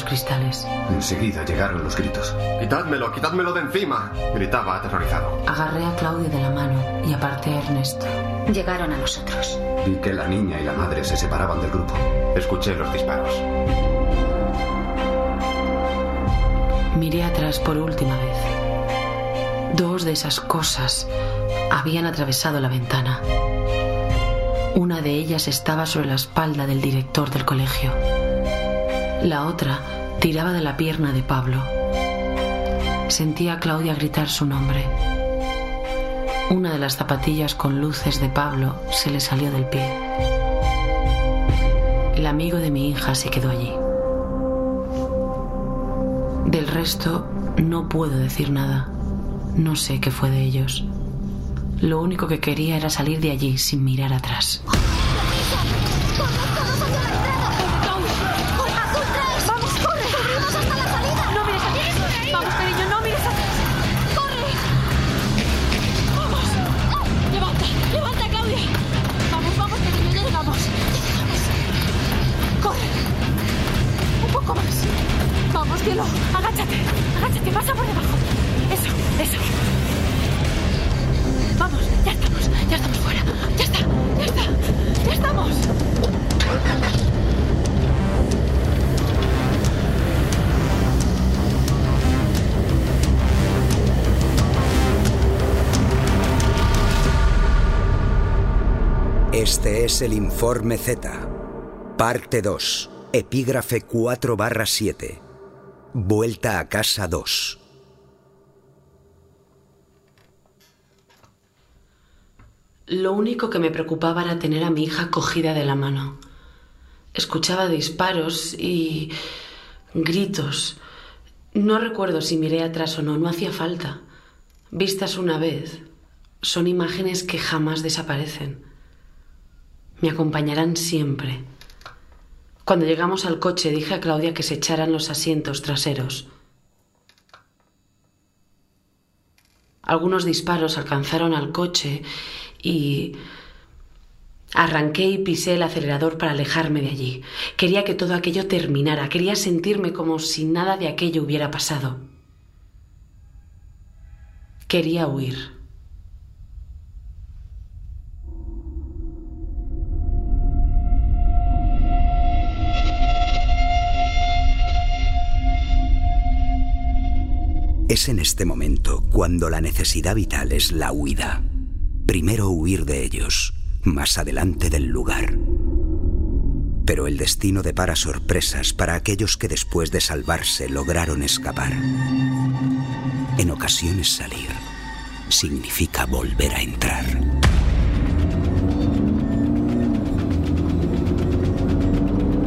Los cristales. Enseguida llegaron los gritos. ¡Quitádmelo, quitádmelo de encima! Gritaba aterrorizado. Agarré a Claudia de la mano y aparté a Ernesto. Llegaron a nosotros. Vi que la niña y la madre se separaban del grupo. Escuché los disparos. Miré atrás por última vez. Dos de esas cosas habían atravesado la ventana. Una de ellas estaba sobre la espalda del director del colegio. La otra tiraba de la pierna de Pablo. Sentí a Claudia gritar su nombre. Una de las zapatillas con luces de Pablo se le salió del pie. El amigo de mi hija se quedó allí. Del resto no puedo decir nada. No sé qué fue de ellos. Lo único que quería era salir de allí sin mirar atrás. Agáchate. Agáchate, pasa por debajo. Eso, eso. Vamos, ya estamos. Ya estamos fuera. Ya está, ya está. Ya estamos. Este es el informe Z. Parte 2. Epígrafe 4 barra 7. Vuelta a casa 2. Lo único que me preocupaba era tener a mi hija cogida de la mano. Escuchaba disparos y gritos. No recuerdo si miré atrás o no, no hacía falta. Vistas una vez, son imágenes que jamás desaparecen. Me acompañarán siempre. Cuando llegamos al coche dije a Claudia que se echaran los asientos traseros. Algunos disparos alcanzaron al coche y arranqué y pisé el acelerador para alejarme de allí. Quería que todo aquello terminara, quería sentirme como si nada de aquello hubiera pasado. Quería huir. En este momento cuando la necesidad vital es la huida. Primero huir de ellos, más adelante del lugar. Pero el destino depara sorpresas para aquellos que después de salvarse lograron escapar. En ocasiones salir significa volver a entrar.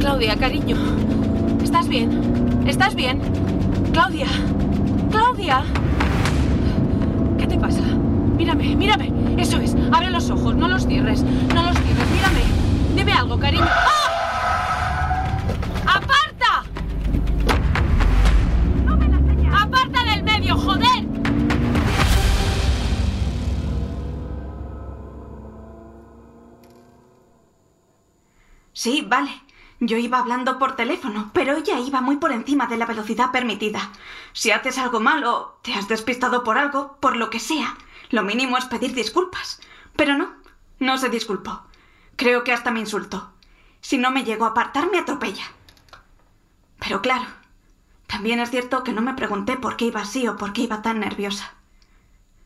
Claudia, cariño. ¿Estás bien? ¿Estás bien? Claudia. ¿Qué te pasa? Mírame, mírame. Eso es. Abre los ojos, no los cierres. No los cierres. Mírame. Dime algo, cariño. ¡Ah! ¡Aparta! ¡Aparta del medio, joder! Sí, vale. Yo iba hablando por teléfono, pero ella iba muy por encima de la velocidad permitida. Si haces algo malo, te has despistado por algo, por lo que sea, lo mínimo es pedir disculpas. Pero no, no se disculpó. Creo que hasta me insultó. Si no me llegó a apartar, me atropella. Pero claro, también es cierto que no me pregunté por qué iba así o por qué iba tan nerviosa.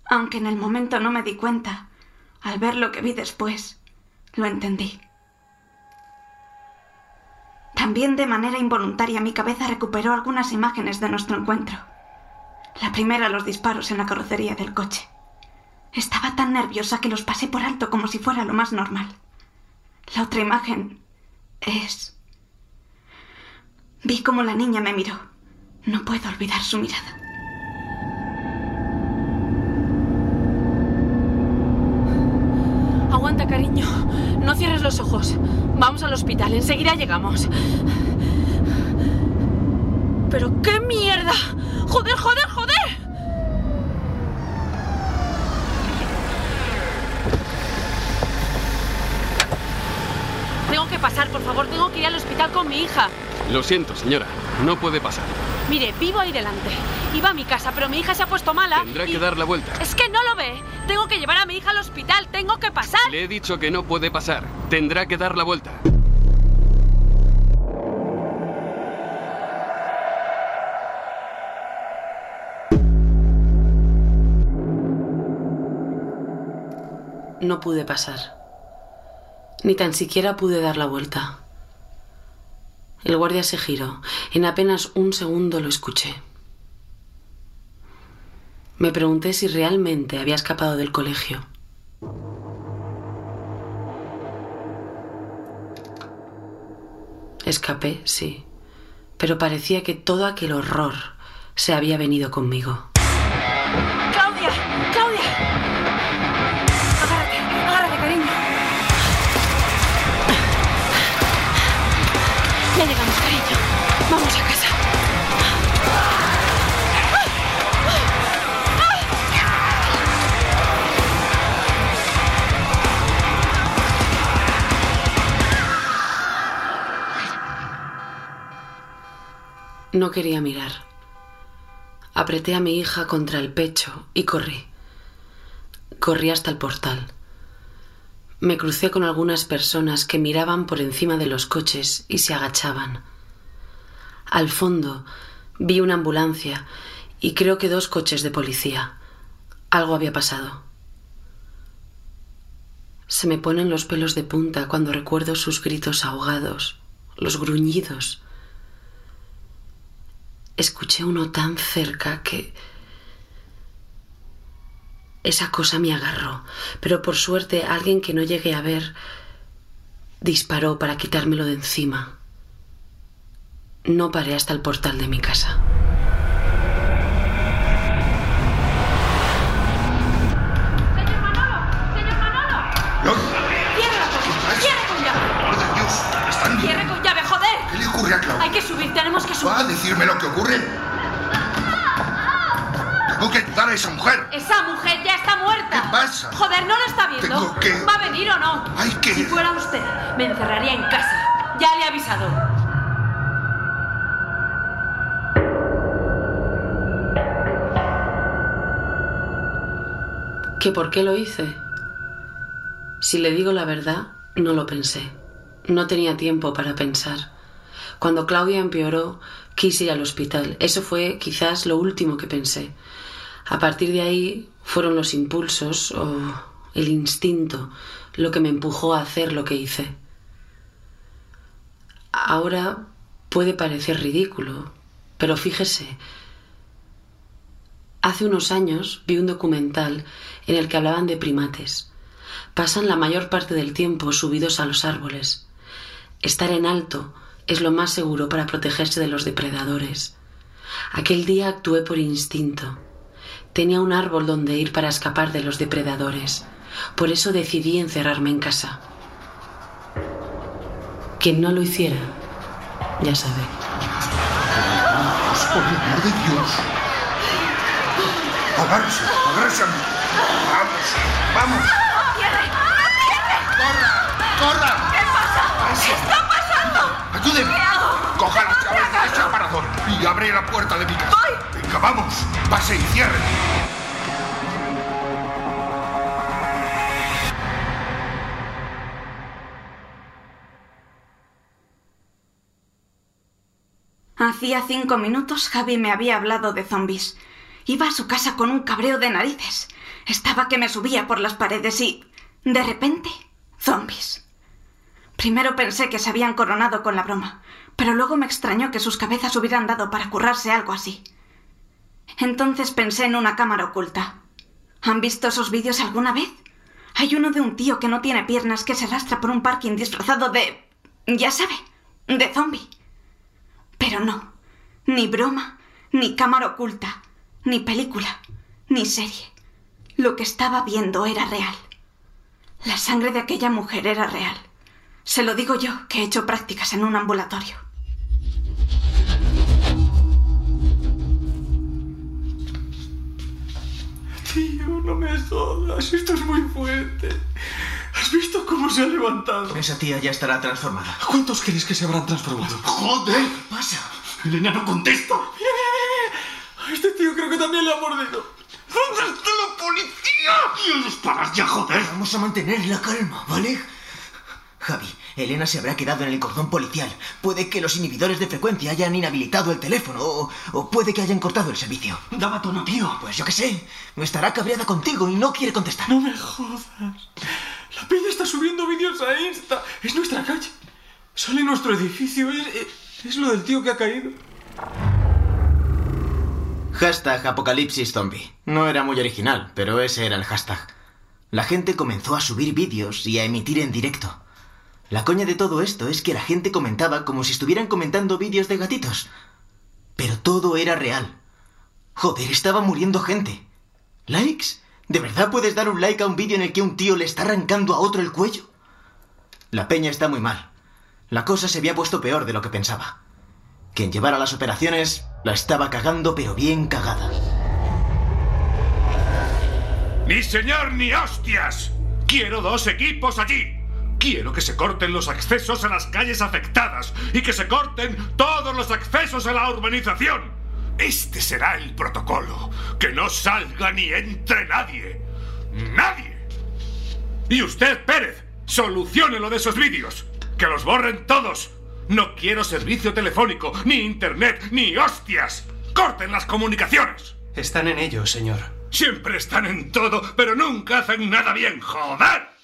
Aunque en el momento no me di cuenta, al ver lo que vi después, lo entendí. También de manera involuntaria mi cabeza recuperó algunas imágenes de nuestro encuentro. La primera los disparos en la carrocería del coche. Estaba tan nerviosa que los pasé por alto como si fuera lo más normal. La otra imagen es... Vi cómo la niña me miró. No puedo olvidar su mirada. Aguanta, cariño. No cierres los ojos. Vamos al hospital. Enseguida llegamos. ¿Pero qué mierda? ¡Joder, joder, joder! Tengo que pasar, por favor. Tengo que ir al hospital con mi hija. Lo siento, señora. No puede pasar. Mire, vivo ahí delante. Iba a mi casa, pero mi hija se ha puesto mala. Tendrá y- que dar la vuelta. Es que no lo ve. Tengo que llevar a mi hija al hospital. Tengo que pasar. Le he dicho que no puede pasar. Tendrá que dar la vuelta. No pude pasar. Ni tan siquiera pude dar la vuelta. El guardia se giró. En apenas un segundo lo escuché. Me pregunté si realmente había escapado del colegio. Escapé, sí. Pero parecía que todo aquel horror se había venido conmigo. No quería mirar. Apreté a mi hija contra el pecho y corrí. Corrí hasta el portal. Me crucé con algunas personas que miraban por encima de los coches y se agachaban. Al fondo vi una ambulancia y creo que dos coches de policía. Algo había pasado. Se me ponen los pelos de punta cuando recuerdo sus gritos ahogados, los gruñidos. Escuché uno tan cerca que... Esa cosa me agarró, pero por suerte alguien que no llegué a ver disparó para quitármelo de encima. No paré hasta el portal de mi casa. Joder, ¿no lo está viendo? Tengo que- ¿Va a venir o no? Hay que- Si fuera usted, me encerraría en casa. Ya le he avisado. ¿Que por qué lo hice? Si le digo la verdad, no lo pensé. No tenía tiempo para pensar. Cuando Claudia empeoró, quise ir al hospital. Eso fue quizás lo último que pensé. A partir de ahí fueron los impulsos o el instinto lo que me empujó a hacer lo que hice. Ahora puede parecer ridículo, pero fíjese, Hace unos años vi un documental en el que hablaban de primates. Pasan la mayor parte del tiempo subidos a los árboles. Estar en alto es lo más seguro para protegerse de los depredadores. Aquel día actué por instinto. Tenía un árbol donde ir para escapar de los depredadores. Por eso decidí encerrarme en casa. Quien no lo hiciera, ya sabe. Por el amor de Dios. Agárrese, agárrese a mí. Vamos, vamos. ¡Corra! ¡Corra! ¿Qué pasa? ¿Qué está pasando? Ayúdeme. Coja las llaves de ese aparador y abre la puerta de mi casa. Vamos. Pase y cierre. Hacía cinco minutos Javi me había hablado de zombies. Iba a su casa con un cabreo de narices. Estaba que me subía por las paredes y... De repente, zombies. Primero pensé que se habían coronado con la broma, pero luego me extrañó que sus cabezas hubieran dado para currarse algo así. Entonces pensé en una cámara oculta. ¿Han visto esos vídeos alguna vez? Hay uno de un tío que no tiene piernas que se arrastra por un parking disfrazado de... ya sabe, de zombie. Pero no, ni broma, ni cámara oculta, ni película, ni serie. Lo que estaba viendo era real. La sangre de aquella mujer era real. Se lo digo yo, que he hecho prácticas en un ambulatorio. No me jodas. Esto es muy fuerte. ¿Has visto cómo se ha levantado? Esa tía ya estará transformada. ¿Cuántos crees que se habrán transformado? ¡Joder! ¿Qué pasa? Elena no contesta. Mira, mira, mira. A este tío creo que también le ha mordido. ¿Dónde está la policía? ¡Dios, paras ya, joder! Vamos a mantener la calma, ¿vale? Javi, Elena se habrá quedado en el cordón policial. Puede que los inhibidores de frecuencia hayan inhabilitado el teléfono o, o puede que hayan cortado el servicio. Daba tono, tío. Pues yo qué sé. Estará cabreada contigo y no quiere contestar. No me jodas. La peña está subiendo vídeos a Insta. Es nuestra calle. Sale nuestro edificio. Es, es, es lo del tío que ha caído. Hashtag Apocalipsis Zombie. No era muy original, pero ese era el hashtag. La gente comenzó a subir vídeos y a emitir en directo. La coña de todo esto es que la gente comentaba como si estuvieran comentando vídeos de gatitos. Pero todo era real. Joder, estaba muriendo gente. ¿Likes? ¿De verdad puedes dar un like a un vídeo en el que un tío le está arrancando a otro el cuello? La peña está muy mal. La cosa se había puesto peor de lo que pensaba. Quien llevara las operaciones la estaba cagando, pero bien cagada. Ni señor ni hostias. Quiero dos equipos allí. Quiero que se corten los accesos a las calles afectadas y que se corten todos los accesos a la urbanización. Este será el protocolo. Que no salga ni entre nadie. Nadie. Y usted, Pérez, solucione lo de esos vídeos. Que los borren todos. No quiero servicio telefónico, ni internet, ni hostias. Corten las comunicaciones. Están en ello, señor. Siempre están en todo, pero nunca hacen nada bien, joder.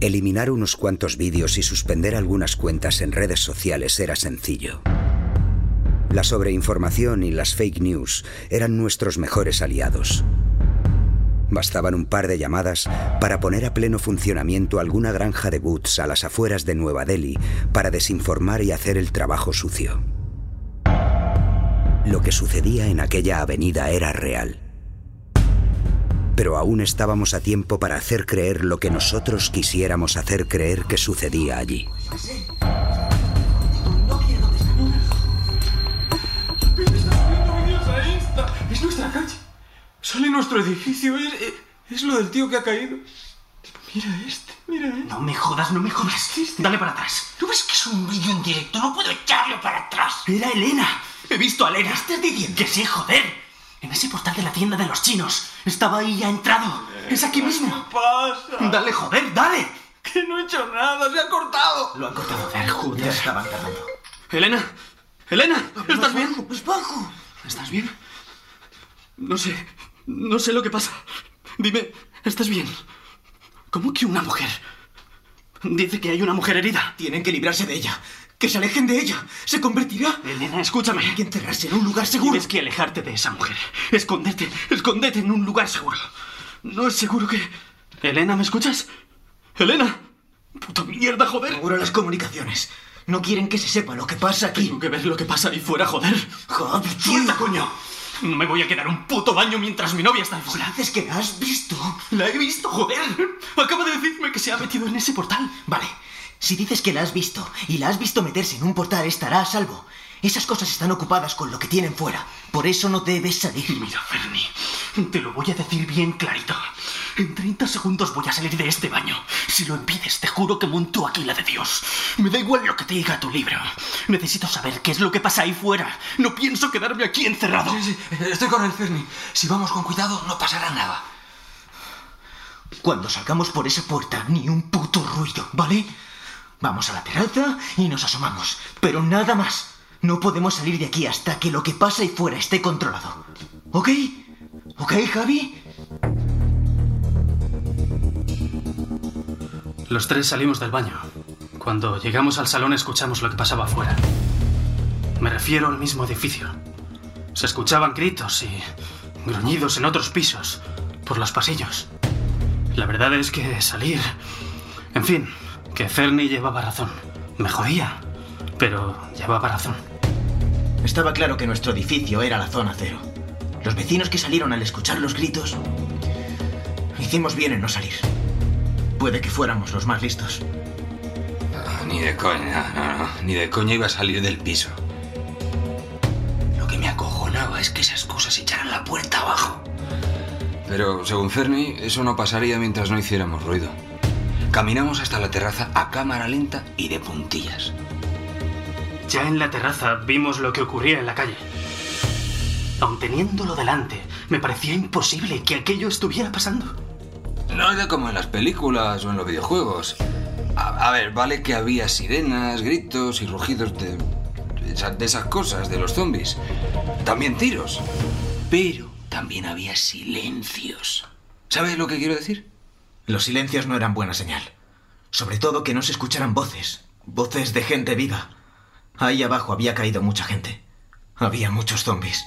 Eliminar unos cuantos vídeos y suspender algunas cuentas en redes sociales era sencillo. La sobreinformación y las fake news eran nuestros mejores aliados. Bastaban un par de llamadas para poner a pleno funcionamiento alguna granja de boots a las afueras de Nueva Delhi para desinformar y hacer el trabajo sucio. Lo que sucedía en aquella avenida era real. Pero aún estábamos a tiempo para hacer creer lo que nosotros quisiéramos hacer creer que sucedía allí. Es nuestra calle. Sale nuestro edificio. Es, es, es, lo del tío que ha caído. Mira este, mira este. No me jodas, no me jodas. Dale para atrás. ¿Tú ves que es un vídeo en directo? No puedo echarlo para atrás. Era Elena. He visto a Elena. ¿Qué estás diciendo? Que sí, joder. En ese portal de la tienda de los chinos. Estaba ahí y ha entrado. Es aquí mismo. ¿Qué pasa? Dale, joder, dale. Que no he hecho nada, se ha cortado. Lo han cortado. Ver, joder. Ya estaban tardando. Elena, Elena, ¿estás bien? Pues bajo. ¿Estás bien? No sé, no sé lo que pasa. Dime, ¿estás bien? ¿Cómo que una mujer? Dice que hay una mujer herida. Tienen que librarse de ella. Que se alejen de ella. Se convertirá. Elena, escúchame. Hay que encerrarse en un lugar seguro. Tienes que alejarte de esa mujer. Esconderte, escondete en un lugar seguro. No es seguro que. Elena, ¿me escuchas? Elena. Puta mierda, joder. Seguro las comunicaciones. No quieren que se sepa lo que pasa aquí. Tengo que ver lo que pasa ahí fuera, joder. Joder, ¡Suelta, coño! No me voy a quedar un puto baño mientras mi novia está ahí fuera. ¿Dices que la has visto? La he visto, joder. Acaba de decirme que se ha metido en ese portal. Vale. Si dices que la has visto y la has visto meterse en un portal, estará a salvo. Esas cosas están ocupadas con lo que tienen fuera. Por eso no debes salir. Mira, Fernie, te lo voy a decir bien clarito. En 30 segundos voy a salir de este baño. Si lo impides, te juro que monto aquí la de Dios. Me da igual lo que te diga tu libro. Necesito saber qué es lo que pasa ahí fuera. No pienso quedarme aquí encerrado. Sí, sí, estoy con el Fernie. Si vamos con cuidado, no pasará nada. Cuando salgamos por esa puerta, ni un puto ruido, ¿vale? Vamos a la terraza y nos asomamos. Pero nada más. No podemos salir de aquí hasta que lo que pasa ahí fuera esté controlado. ¿Ok? ¿Ok, Javi? Los tres salimos del baño. Cuando llegamos al salón escuchamos lo que pasaba afuera. Me refiero al mismo edificio. Se escuchaban gritos y gruñidos en otros pisos, por los pasillos. La verdad es que salir... En fin, que Fernie llevaba razón. Me jodía, pero llevaba razón. Estaba claro que nuestro edificio era la zona cero. Los vecinos que salieron al escuchar los gritos... Hicimos bien en no salir. Puede que fuéramos los más listos. Ni de coña, no, no, ni de coña iba a salir del piso. Lo que me acojonaba es que esas cosas echaran la puerta abajo. Pero, según Fernie, eso no pasaría mientras no hiciéramos ruido. Caminamos hasta la terraza a cámara lenta y de puntillas. Ya en la terraza vimos lo que ocurría en la calle. Aun teniéndolo delante, me parecía imposible que aquello estuviera pasando. No era como en las películas o en los videojuegos. A, a ver, vale que había sirenas, gritos y rugidos de, de, esa- de esas cosas, de los zombies. También tiros. Pero también había silencios. ¿Sabes lo que quiero decir? Los silencios no eran buena señal. Sobre todo que no se escucharan voces. Voces de gente viva. Ahí abajo había caído mucha gente. Había muchos zombies.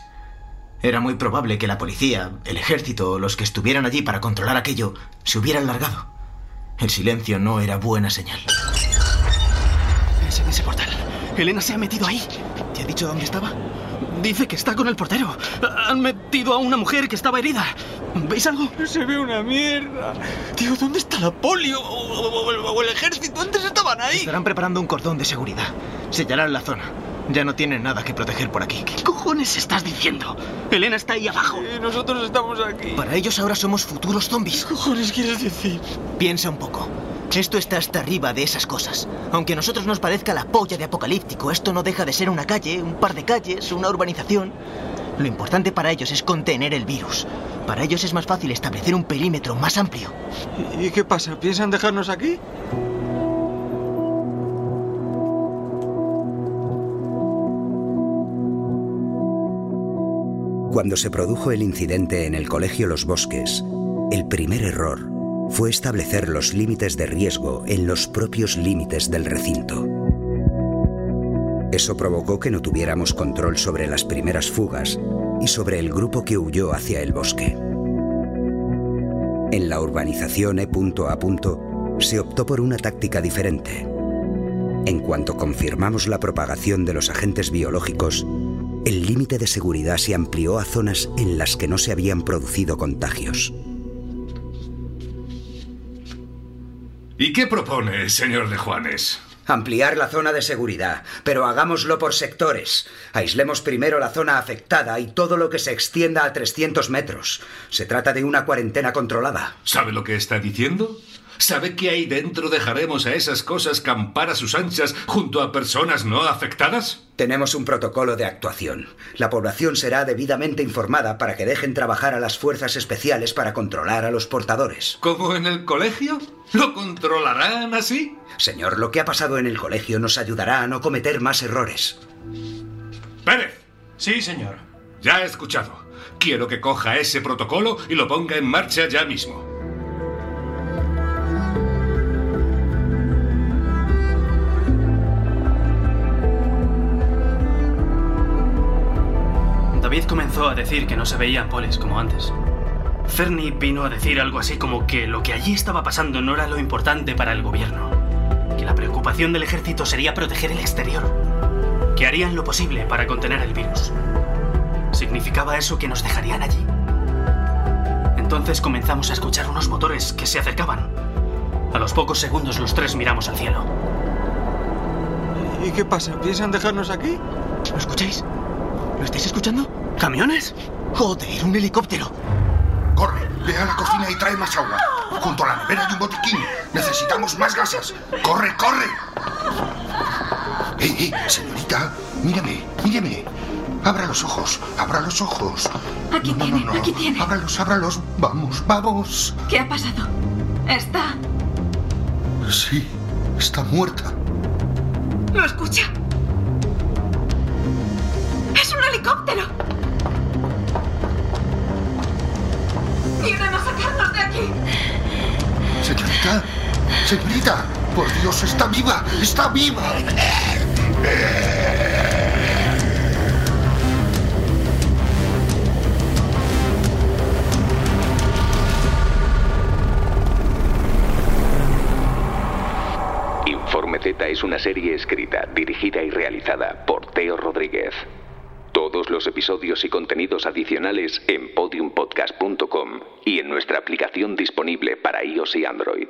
Era muy probable que la policía, el ejército o los que estuvieran allí para controlar aquello se hubieran largado. El silencio no era buena señal. Es en ese portal. Elena se ha metido ahí. ¿Te ha dicho dónde estaba? Dice que está con el portero. Han metido a una mujer que estaba herida. ¿Veis algo? Se ve una mierda. Tío, ¿dónde está la polio o, o- o- el ejército? Antes estaban ahí. Estarán preparando un cordón de seguridad. Sellarán la zona. Ya no tienen nada que proteger por aquí. ¿Qué cojones estás diciendo? Elena está ahí abajo. Y nosotros estamos aquí. Para ellos ahora somos futuros zombies. ¿Qué cojones quieres decir? Piensa un poco. Esto está hasta arriba de esas cosas. Aunque a nosotros nos parezca la polla de apocalíptico, esto no deja de ser una calle, un par de calles, una urbanización. Lo importante para ellos es contener el virus. Para ellos es más fácil establecer un perímetro más amplio. ¿Y qué pasa? ¿Piensan dejarnos aquí? Cuando se produjo el incidente en el Colegio Los Bosques, el primer error fue establecer los límites de riesgo en los propios límites del recinto. Eso provocó que no tuviéramos control sobre las primeras fugas y sobre el grupo que huyó hacia el bosque. En la urbanización E. A. se optó por una táctica diferente. En cuanto confirmamos la propagación de los agentes biológicos, el límite de seguridad se amplió a zonas en las que no se habían producido contagios. ¿Y qué propone, señor de Juanes? Ampliar la zona de seguridad, pero hagámoslo por sectores. Aislemos primero la zona afectada y todo lo que se extienda a 300 metros. Se trata de una cuarentena controlada. ¿Sabe lo que está diciendo? ¿Sabe que ahí dentro dejaremos a esas cosas campar a sus anchas junto a personas no afectadas? Tenemos un protocolo de actuación. La población será debidamente informada para que dejen trabajar a las fuerzas especiales para controlar a los portadores. ¿Como en el colegio? ¿Lo controlarán así? Señor, lo que ha pasado en el colegio nos ayudará a no cometer más errores. Pérez, Sí, señor. ya he escuchado. Quiero que coja ese protocolo y lo ponga en marcha ya mismo. Comenzó a decir que no se veían polis como antes. Fernie vino a decir algo así como que lo que allí estaba pasando no era lo importante para el gobierno. Que la preocupación del ejército sería proteger el exterior. Que harían lo posible para contener el virus. ¿Significaba eso que nos dejarían allí? Entonces comenzamos a escuchar unos motores que se acercaban. A los pocos segundos los tres miramos al cielo. ¿Y qué pasa? ¿Piensan dejarnos aquí? ¿Lo escucháis? ¿Lo estáis escuchando? ¿Camiones? Joder, un helicóptero. Corre, ve a la cocina y trae más agua. Junto a la nevera hay un botiquín. Necesitamos más gasas. ¡Corre, corre! ¡Eh, eh, señorita! Míreme, míreme. Abra los ojos, abra los ojos. Aquí No, no, tiene, no, no. aquí tiene. Ábralos, ábralos. Vamos, vamos. ¿Qué ha pasado? Está. Sí, está muerta. ¿Lo escucha? ¡Es un helicóptero! Señorita, por Dios, está viva, está viva. Informe Z es una serie escrita, dirigida y realizada por Teo Rodríguez. Todos los episodios y contenidos adicionales en podiumpodcast.com y en nuestra aplicación disponible para iOS y Android.